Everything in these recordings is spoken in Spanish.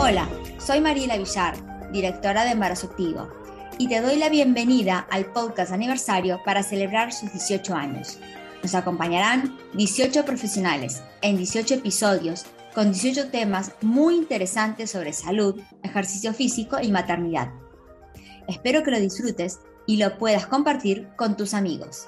Hola, soy Mariela Villar, directora de Embarazo Activo, y te doy la bienvenida al podcast aniversario para celebrar sus 18 años. Nos acompañarán 18 profesionales en 18 episodios con 18 temas muy interesantes sobre salud, ejercicio físico y maternidad. Espero que lo disfrutes y lo puedas compartir con tus amigos.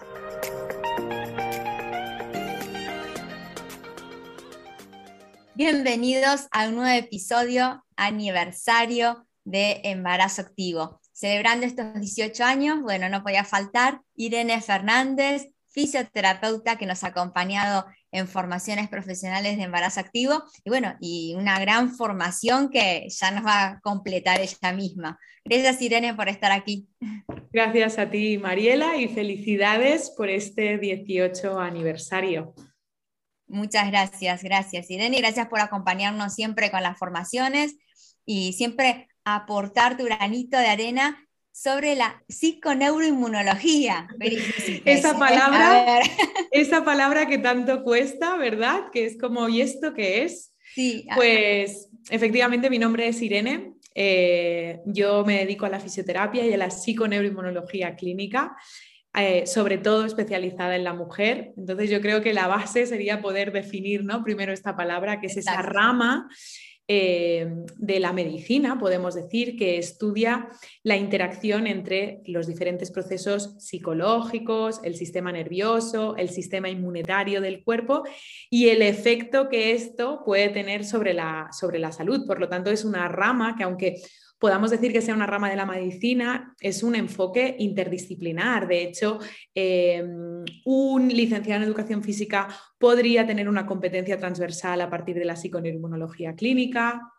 Bienvenidos a un nuevo episodio aniversario de Embarazo Activo. Celebrando estos 18 años, bueno, no podía faltar Irene Fernández, fisioterapeuta que nos ha acompañado en formaciones profesionales de embarazo activo y bueno, y una gran formación que ya nos va a completar ella misma. Gracias Irene por estar aquí. Gracias a ti Mariela y felicidades por este 18 aniversario. Muchas gracias, gracias Irene gracias por acompañarnos siempre con las formaciones y siempre aportar tu granito de arena sobre la psiconeuroinmunología. esa palabra, esa palabra que tanto cuesta, ¿verdad? Que es como, ¿y esto qué es? Sí. Pues efectivamente mi nombre es Irene. Eh, yo me dedico a la fisioterapia y a la psiconeuroinmunología clínica. Eh, sobre todo especializada en la mujer. Entonces yo creo que la base sería poder definir ¿no? primero esta palabra, que es esa rama eh, de la medicina, podemos decir, que estudia la interacción entre los diferentes procesos psicológicos, el sistema nervioso, el sistema inmunitario del cuerpo y el efecto que esto puede tener sobre la, sobre la salud. Por lo tanto, es una rama que aunque podamos decir que sea una rama de la medicina, es un enfoque interdisciplinar. De hecho, eh, un licenciado en educación física podría tener una competencia transversal a partir de la psiconeuroinmunología clínica,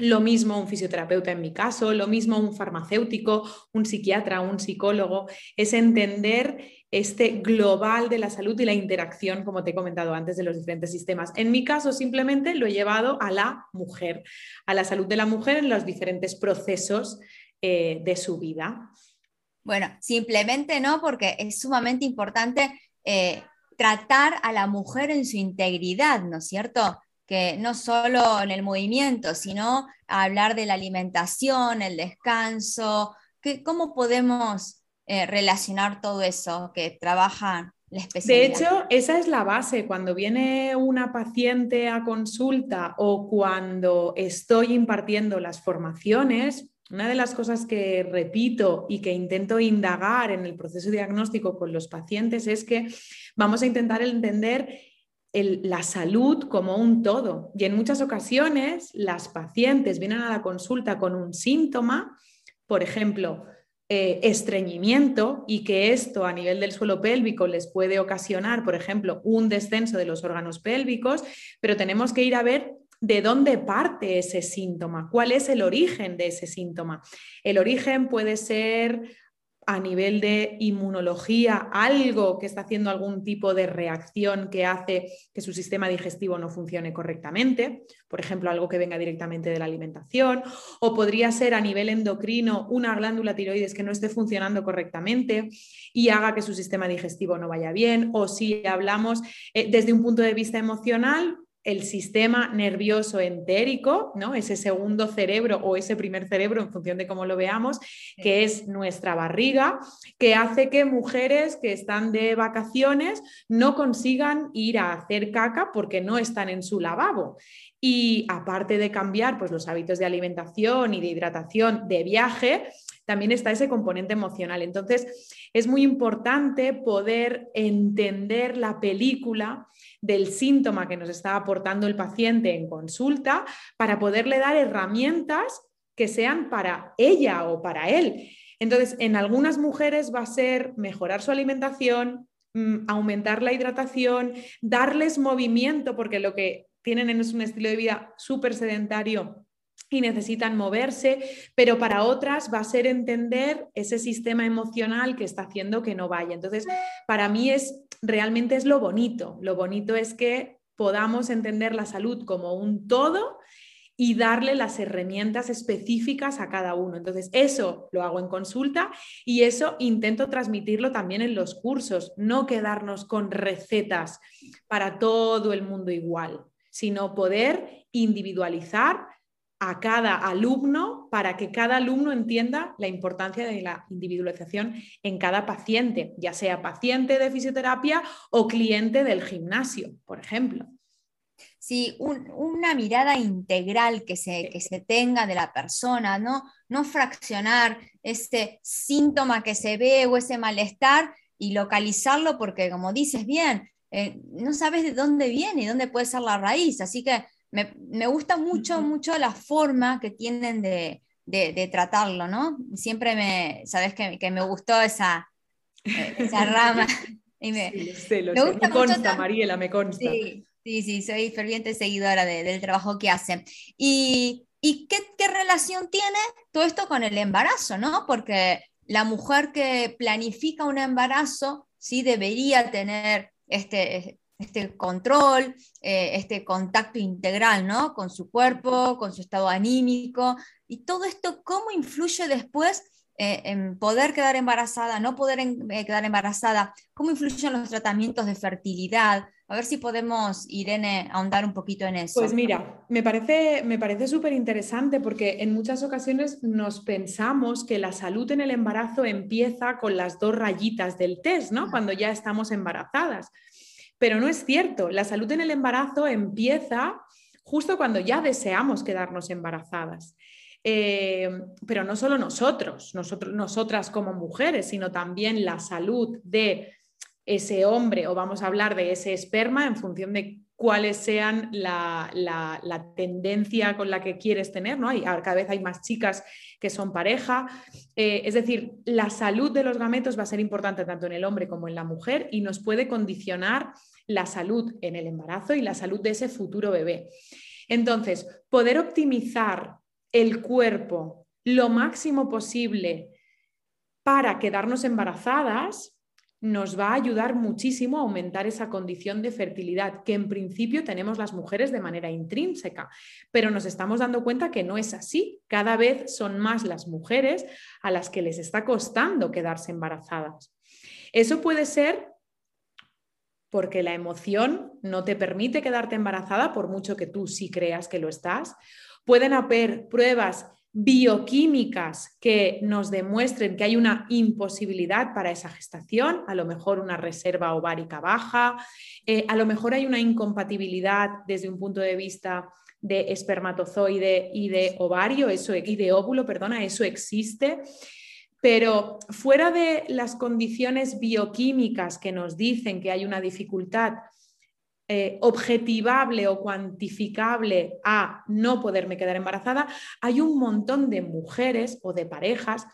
lo mismo un fisioterapeuta en mi caso, lo mismo un farmacéutico, un psiquiatra, un psicólogo, es entender este global de la salud y la interacción, como te he comentado antes, de los diferentes sistemas. En mi caso, simplemente lo he llevado a la mujer, a la salud de la mujer en los diferentes procesos eh, de su vida. Bueno, simplemente no, porque es sumamente importante eh, tratar a la mujer en su integridad, ¿no es cierto? Que no solo en el movimiento, sino hablar de la alimentación, el descanso, que, cómo podemos eh, relacionar todo eso que trabaja la especialidad. De hecho, esa es la base. Cuando viene una paciente a consulta o cuando estoy impartiendo las formaciones, una de las cosas que repito y que intento indagar en el proceso diagnóstico con los pacientes es que vamos a intentar entender la salud como un todo. Y en muchas ocasiones las pacientes vienen a la consulta con un síntoma, por ejemplo, eh, estreñimiento y que esto a nivel del suelo pélvico les puede ocasionar, por ejemplo, un descenso de los órganos pélvicos, pero tenemos que ir a ver de dónde parte ese síntoma, cuál es el origen de ese síntoma. El origen puede ser a nivel de inmunología algo que está haciendo algún tipo de reacción que hace que su sistema digestivo no funcione correctamente, por ejemplo, algo que venga directamente de la alimentación, o podría ser a nivel endocrino una glándula tiroides que no esté funcionando correctamente y haga que su sistema digestivo no vaya bien, o si hablamos eh, desde un punto de vista emocional, el sistema nervioso entérico, ¿no? ese segundo cerebro o ese primer cerebro, en función de cómo lo veamos, que es nuestra barriga, que hace que mujeres que están de vacaciones no consigan ir a hacer caca porque no están en su lavabo. Y aparte de cambiar pues, los hábitos de alimentación y de hidratación de viaje, también está ese componente emocional. Entonces, es muy importante poder entender la película del síntoma que nos está aportando el paciente en consulta para poderle dar herramientas que sean para ella o para él. Entonces, en algunas mujeres va a ser mejorar su alimentación, mm, aumentar la hidratación, darles movimiento, porque lo que tienen es un estilo de vida súper sedentario y necesitan moverse, pero para otras va a ser entender ese sistema emocional que está haciendo que no vaya. Entonces, para mí es realmente es lo bonito. Lo bonito es que podamos entender la salud como un todo y darle las herramientas específicas a cada uno. Entonces, eso lo hago en consulta y eso intento transmitirlo también en los cursos, no quedarnos con recetas para todo el mundo igual, sino poder individualizar a cada alumno para que cada alumno entienda la importancia de la individualización en cada paciente, ya sea paciente de fisioterapia o cliente del gimnasio, por ejemplo. Sí, una mirada integral que se, que se tenga de la persona, ¿no? no fraccionar ese síntoma que se ve o ese malestar y localizarlo porque, como dices bien, eh, no sabes de dónde viene y dónde puede ser la raíz. Así que me, gusta mucho, mucho la forma que tienen de, tratarlo, ¿no? Siempre me, sabes que, me gustó esa, eh, esa rama. me, sí, lo sé, me, consta, Mariela, me consta. Sí, sí, sí, soy ferviente seguidora del trabajo que hacen. Y, qué, qué, relación tiene todo esto con el embarazo, no? Porque la mujer que planifica un embarazo sí debería tener este, este control, eh, este contacto integral, ¿no? Con su cuerpo, con su estado anímico, y todo esto, ¿cómo influye después eh, en poder quedar embarazada, no poder eh, quedar embarazada? ¿Cómo influyen los tratamientos de fertilidad? A ver si podemos, Irene, ahondar un poquito en eso. Pues mira, me parece me parece súper interesante porque en muchas ocasiones nos pensamos que la salud en el embarazo empieza con las dos rayitas del test, ¿no? Cuando ya estamos embarazadas. Pero no es cierto, la salud en el embarazo empieza justo cuando ya deseamos quedarnos embarazadas. Eh, pero no solo nosotros, nosotros, nosotras como mujeres, sino también la salud de ese hombre, o vamos a hablar de ese esperma en función de cuáles sean la, tendencia con la que quieres tener, ¿no? Hay, cada vez hay más chicas que son pareja. Eh, es decir, la salud de los gametos va a ser importante tanto en el hombre como en la mujer y nos puede condicionar la salud en el embarazo y la salud de ese futuro bebé. Entonces, poder optimizar el cuerpo lo máximo posible para quedarnos embarazadas nos va a ayudar muchísimo a aumentar esa condición de fertilidad que en principio tenemos las mujeres de manera intrínseca, pero nos estamos dando cuenta que no es así. Cada vez son más las mujeres a las que les está costando quedarse embarazadas. Eso puede ser porque la emoción no te permite quedarte embarazada por mucho que tú sí creas que lo estás. Pueden haber pruebas bioquímicas que nos demuestren que hay una imposibilidad para esa gestación, a lo mejor una reserva ovárica baja, eh, a lo mejor hay una incompatibilidad desde un punto de vista de espermatozoide y de ovario, eso, y de óvulo, perdona, eso existe. Pero fuera de las condiciones bioquímicas que nos dicen que hay una dificultad eh, objetivable o cuantificable a no poderme quedar embarazada, hay un montón de mujeres o de parejas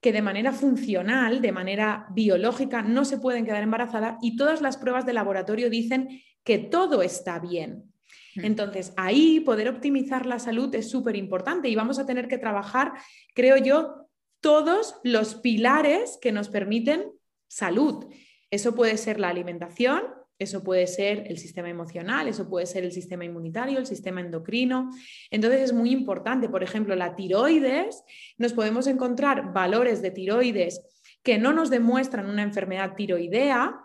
que de manera funcional, de manera biológica, no se pueden quedar embarazadas y todas las pruebas de laboratorio dicen que todo está bien. Hmm. Entonces, ahí poder optimizar la salud es súper importante y vamos a tener que trabajar, creo yo, todos los pilares que nos permiten salud. Eso puede ser la alimentación, eso puede ser el sistema emocional, eso puede ser el sistema inmunitario, el sistema endocrino. Entonces es muy importante, por ejemplo, la tiroides, nos podemos encontrar valores de tiroides que no nos demuestran una enfermedad tiroidea,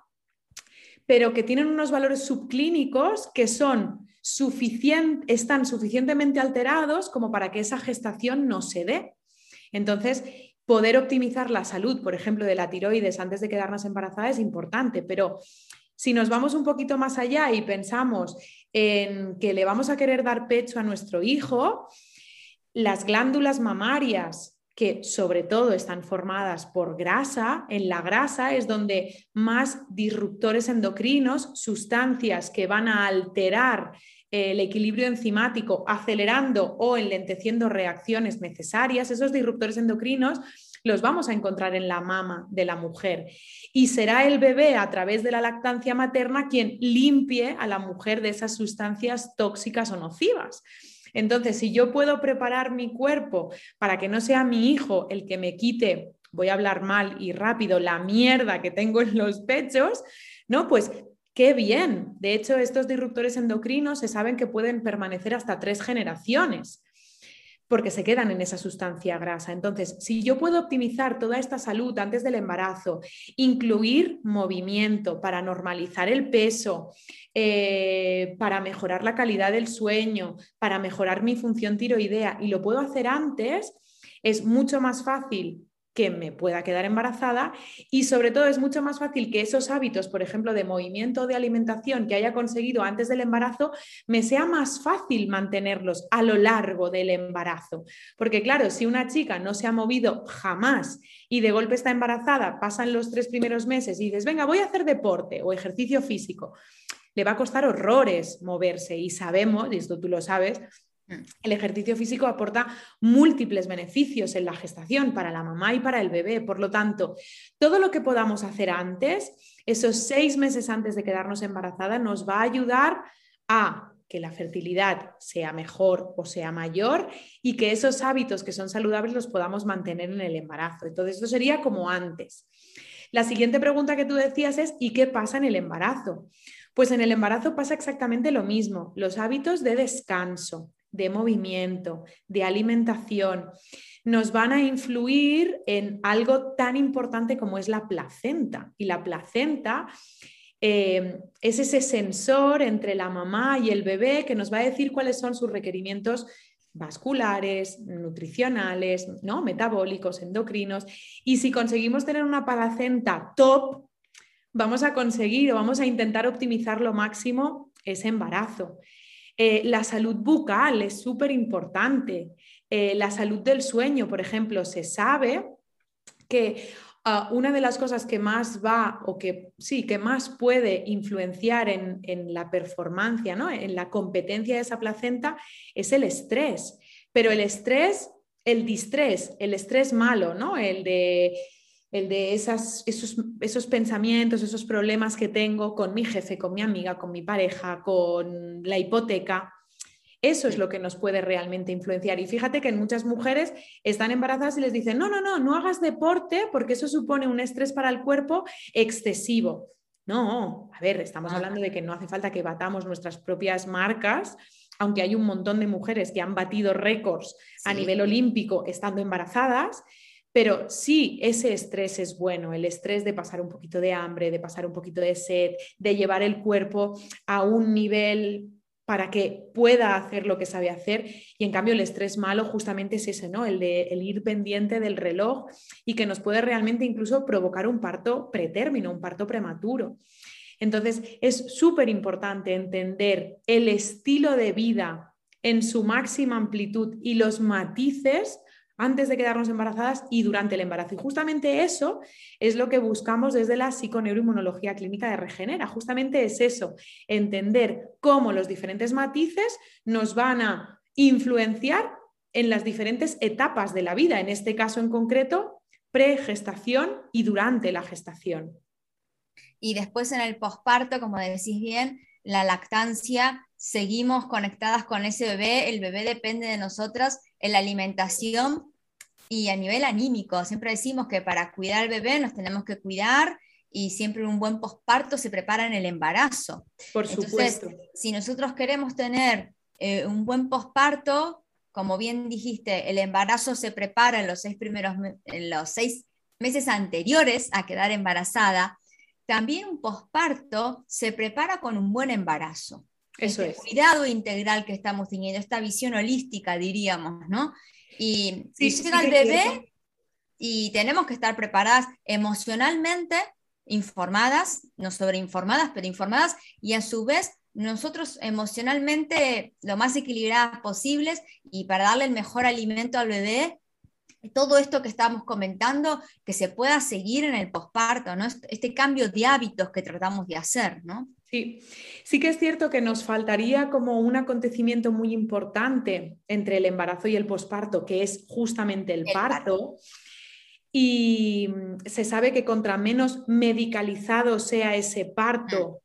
pero que tienen unos valores subclínicos que son están suficientemente alterados como para que esa gestación no se dé. Entonces, poder optimizar la salud, por ejemplo, de la tiroides antes de quedarnos embarazada es importante, pero si nos vamos un poquito más allá y pensamos en que le vamos a querer dar pecho a nuestro hijo, las glándulas mamarias que sobre todo están formadas por grasa, en la grasa es donde más disruptores endocrinos, sustancias que van a alterar el equilibrio enzimático, acelerando o enlenteciendo reacciones necesarias, esos disruptores endocrinos los vamos a encontrar en la mama de la mujer. Y será el bebé a través de la lactancia materna quien limpie a la mujer de esas sustancias tóxicas o nocivas. Entonces, si yo puedo preparar mi cuerpo para que no sea mi hijo el que me quite, voy a hablar mal y rápido, la mierda que tengo en los pechos, ¿no? Pues Qué bien. De hecho, estos disruptores endocrinos se saben que pueden permanecer hasta tres generaciones. Porque se quedan en esa sustancia grasa. Entonces, si yo puedo optimizar toda esta salud antes del embarazo, incluir movimiento para normalizar el peso, eh, para mejorar la calidad del sueño, para mejorar mi función tiroidea, y lo puedo hacer antes, es mucho más fácil que me pueda quedar embarazada y sobre todo es mucho más fácil que esos hábitos, por ejemplo, de movimiento de alimentación que haya conseguido antes del embarazo, me sea más fácil mantenerlos a lo largo del embarazo. Porque claro, si una chica no se ha movido jamás y de golpe está embarazada, pasan los tres primeros meses y dices, venga, voy a hacer deporte o ejercicio físico, le va a costar horrores moverse y sabemos, y esto tú lo sabes. El ejercicio físico aporta múltiples beneficios en la gestación para la mamá y para el bebé. Por lo tanto, todo lo que podamos hacer antes, esos seis meses antes de quedarnos embarazada, nos va a ayudar a que la fertilidad sea mejor o sea mayor y que esos hábitos que son saludables los podamos mantener en el embarazo. Entonces, esto sería como antes. La siguiente pregunta que tú decías es, ¿y qué pasa en el embarazo? Pues en el embarazo pasa exactamente lo mismo, los hábitos de descanso, de movimiento, de alimentación, nos van a influir en algo tan importante como es la placenta. Y la placenta eh, es ese sensor entre la mamá y el bebé que nos va a decir cuáles son sus requerimientos vasculares, nutricionales, ¿no? metabólicos, endocrinos. Y si conseguimos tener una placenta top, vamos a conseguir o vamos a intentar optimizar lo máximo ese embarazo. Eh, la salud bucal es súper importante. Eh, la salud del sueño, por ejemplo, se sabe que ah, una de las cosas que más va o que sí, que más puede influenciar en, la performance, ¿no? en la competencia de esa placenta, es el estrés. Pero el estrés, el distrés, el estrés malo, ¿no? El de el de esas, esos, esos, pensamientos, esos problemas que tengo con mi jefe, con mi amiga, con mi pareja, con la hipoteca. Eso es lo que nos puede realmente influenciar. Y fíjate que en muchas mujeres están embarazadas y les dicen, no, no, no, no hagas deporte porque eso supone un estrés para el cuerpo excesivo. No, a ver, estamos hablando de que no hace falta que batamos nuestras propias marcas, aunque hay un montón de mujeres que han batido récords a nivel olímpico estando embarazadas, pero sí, ese estrés es bueno, el estrés de pasar un poquito de hambre, de pasar un poquito de sed, de llevar el cuerpo a un nivel para que pueda hacer lo que sabe hacer. Y en cambio el estrés malo justamente es ese, ¿no? El de el ir pendiente del reloj y que nos puede realmente incluso provocar un parto pretérmino, un parto prematuro. Entonces es súper importante entender el estilo de vida en su máxima amplitud y los matices antes de quedarnos embarazadas y durante el embarazo. Y justamente eso es lo que buscamos desde la psiconeuroinmunología clínica de Regenera. Justamente es eso, entender cómo los diferentes matices nos van a influenciar en las diferentes etapas de la vida, en este caso en concreto, pregestación y durante la gestación. Y después en el posparto, como decís bien, la lactancia, seguimos conectadas con ese bebé, el bebé depende de nosotras en la alimentación y a nivel anímico, siempre decimos que para cuidar al bebé nos tenemos que cuidar y siempre un buen posparto se prepara en el embarazo. Por supuesto. si nosotros queremos tener eh, un buen posparto, como bien dijiste, el embarazo se prepara en los seis primeros en los seis meses anteriores a quedar embarazada. También un posparto se prepara con un buen embarazo. Eso este es. Cuidado integral que estamos teniendo, esta visión holística, diríamos, ¿no? Y, si llega el bebé y tenemos que estar preparadas emocionalmente, informadas, no sobreinformadas, pero informadas, y a su vez nosotros emocionalmente lo más equilibradas posibles y para darle el mejor alimento al bebé, todo esto que estamos comentando, que se pueda seguir en el posparto, ¿no? Este, cambio de hábitos que tratamos de hacer, ¿no? Sí, sí que es cierto que nos faltaría como un acontecimiento muy importante entre el embarazo y el posparto, que es justamente el, parto. Y mm, se sabe que contra menos medicalizado sea ese parto,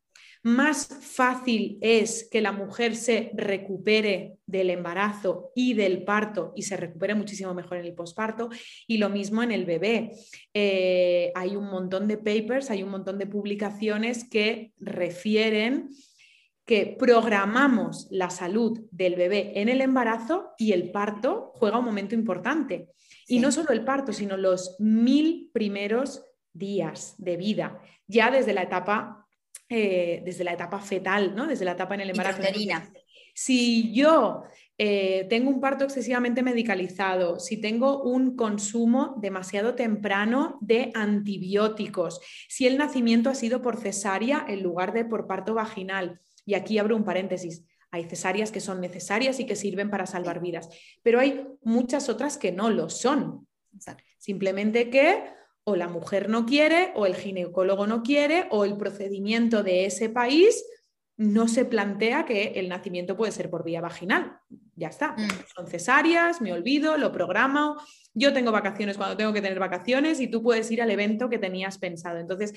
más fácil es que la mujer se recupere del embarazo y del parto y se recupere muchísimo mejor en el posparto. Y lo mismo en el bebé. Eh, hay un montón de papers, hay un montón de publicaciones que refieren que programamos la salud del bebé en el embarazo y el parto juega un momento importante. Y no solo el parto, sino los mil primeros días de vida, ya desde la etapa, eh, desde la etapa fetal, ¿no? desde la etapa en el embarazo. Si yo eh, tengo un parto excesivamente medicalizado, si tengo un consumo demasiado temprano de antibióticos, si el nacimiento ha sido por cesárea en lugar de por parto vaginal, y aquí abro un paréntesis, hay cesáreas que son necesarias y que sirven para salvar vidas, pero hay muchas otras que no lo son. Simplemente que o la mujer no quiere, o el ginecólogo no quiere, o el procedimiento de ese país no se plantea que el nacimiento puede ser por vía vaginal. Ya está. Mm. Son cesáreas, me olvido, lo programo. Yo tengo vacaciones cuando tengo que tener vacaciones y tú puedes ir al evento que tenías pensado. Entonces,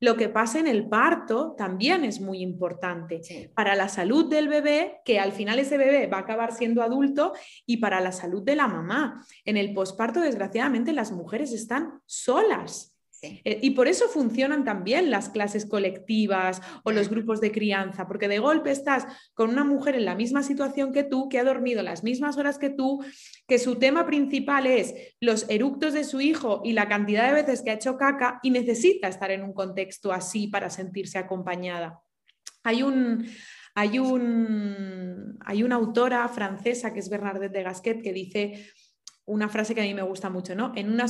lo que pasa en el parto también es muy importante para la salud del bebé, que al final ese bebé va a acabar siendo adulto, y para la salud de la mamá. En el posparto, desgraciadamente, las mujeres están solas. Eh, y por eso funcionan también las clases colectivas o los grupos de crianza, porque de golpe estás con una mujer en la misma situación que tú, que ha dormido las mismas horas que tú, que su tema principal es los eructos de su hijo y la cantidad de veces que ha hecho caca y necesita estar en un contexto así para sentirse acompañada. Hay un, hay, un, hay una autora francesa que es Bernadette de Gasquet que dice una frase que a mí me gusta mucho, ¿no? En una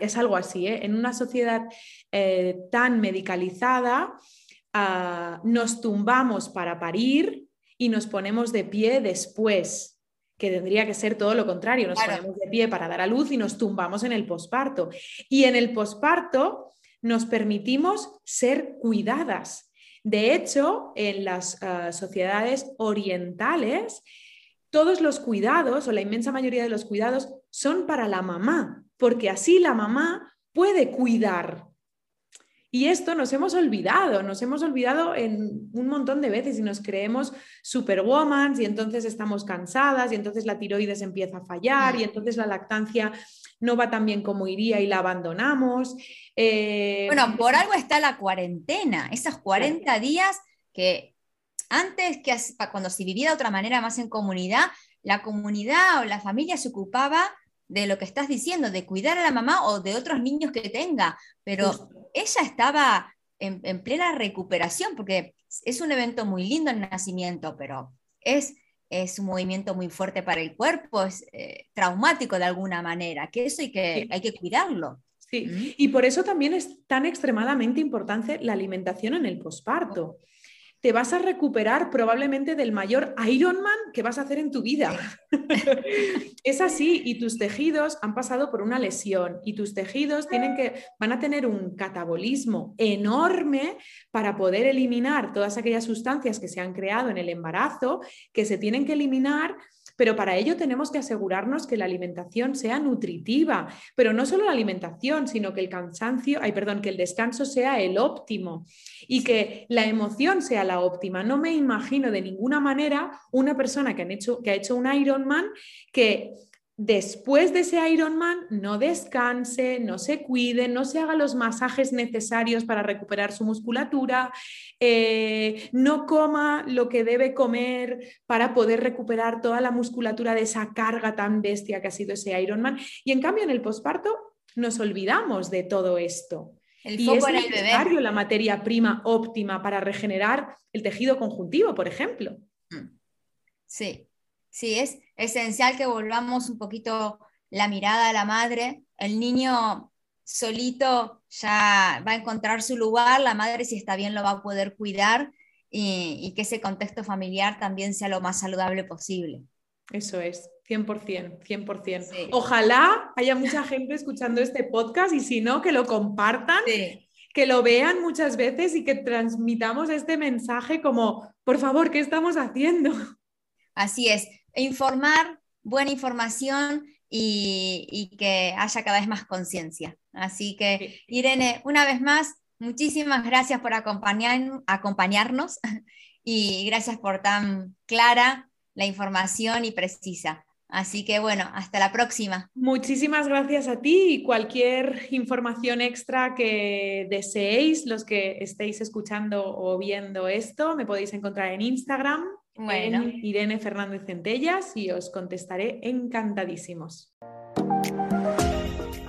es algo así, ¿eh? En una sociedad eh, tan medicalizada, ah, nos tumbamos para parir y nos ponemos de pie después, que tendría que ser todo lo contrario, nos ponemos de pie para dar a luz y nos tumbamos en el posparto. Y en el posparto nos permitimos ser cuidadas. De hecho, en las ah, sociedades orientales, todos los cuidados o la inmensa mayoría de los cuidados son para la mamá, porque así la mamá puede cuidar. Y esto nos hemos olvidado, nos hemos olvidado en un montón de veces y nos creemos superwoman y entonces estamos cansadas y entonces la tiroides empieza a fallar y entonces la lactancia no va tan bien como iría y la abandonamos. Eh, bueno, por algo está la cuarentena, esas 40 días que antes que cuando se vivía de otra manera más en comunidad, la comunidad o la familia se ocupaba de lo que estás diciendo, de cuidar a la mamá o de otros niños que tenga, pero ella estaba en, plena recuperación porque es un evento muy lindo el nacimiento, pero es, es un movimiento muy fuerte para el cuerpo, es eh, traumático de alguna manera, que eso hay que, hay que cuidarlo. Sí, y por eso también es tan extremadamente importante la alimentación en el posparto te vas a recuperar probablemente del mayor Ironman que vas a hacer en tu vida. es así, y tus tejidos han pasado por una lesión y tus tejidos tienen que, van a tener un catabolismo enorme para poder eliminar todas aquellas sustancias que se han creado en el embarazo, que se tienen que eliminar pero para ello tenemos que asegurarnos que la alimentación sea nutritiva, pero no solo la alimentación, sino que el cansancio, ay, perdón, que el descanso sea el óptimo y que la emoción sea la óptima. No me imagino de ninguna manera una persona que, hecho, que ha hecho un Ironman que después de ese Ironman no descanse, no se cuide, no se haga los masajes necesarios para recuperar su musculatura, eh, no coma lo que debe comer para poder recuperar toda la musculatura de esa carga tan bestia que ha sido ese Ironman. Y en cambio en el posparto nos olvidamos de todo esto. y es necesario la materia prima óptima para regenerar el tejido conjuntivo, por ejemplo. Mm. Sí, sí, es esencial que volvamos un poquito la mirada a la madre. El niño solito ya va a encontrar su lugar, la madre si está bien lo va a poder cuidar y, que ese contexto familiar también sea lo más saludable posible. Eso es, 100%, 100%. Ojalá haya mucha gente escuchando este podcast y si no, que lo compartan, que lo vean muchas veces y que transmitamos este mensaje como, por favor, ¿qué estamos haciendo? Así es, informar, buena información y, que haya cada vez más conciencia. Así que, Irene, una vez más, muchísimas gracias por acompañar, acompañarnos y gracias por tan clara la información y precisa. Así que bueno, hasta la próxima. Muchísimas gracias a ti y cualquier información extra que deseéis, los que estéis escuchando o viendo esto, me podéis encontrar en Instagram, bueno. en Irene Fernández Centellas y os contestaré encantadísimos.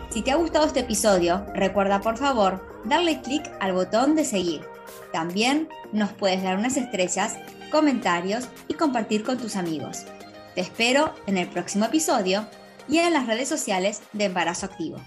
Si te ha gustado este episodio, recuerda por favor darle clic al botón de seguir. También nos puedes dar unas estrellas, comentarios y compartir con tus amigos. Te espero en el próximo episodio y en las redes sociales de Embarazo Activo.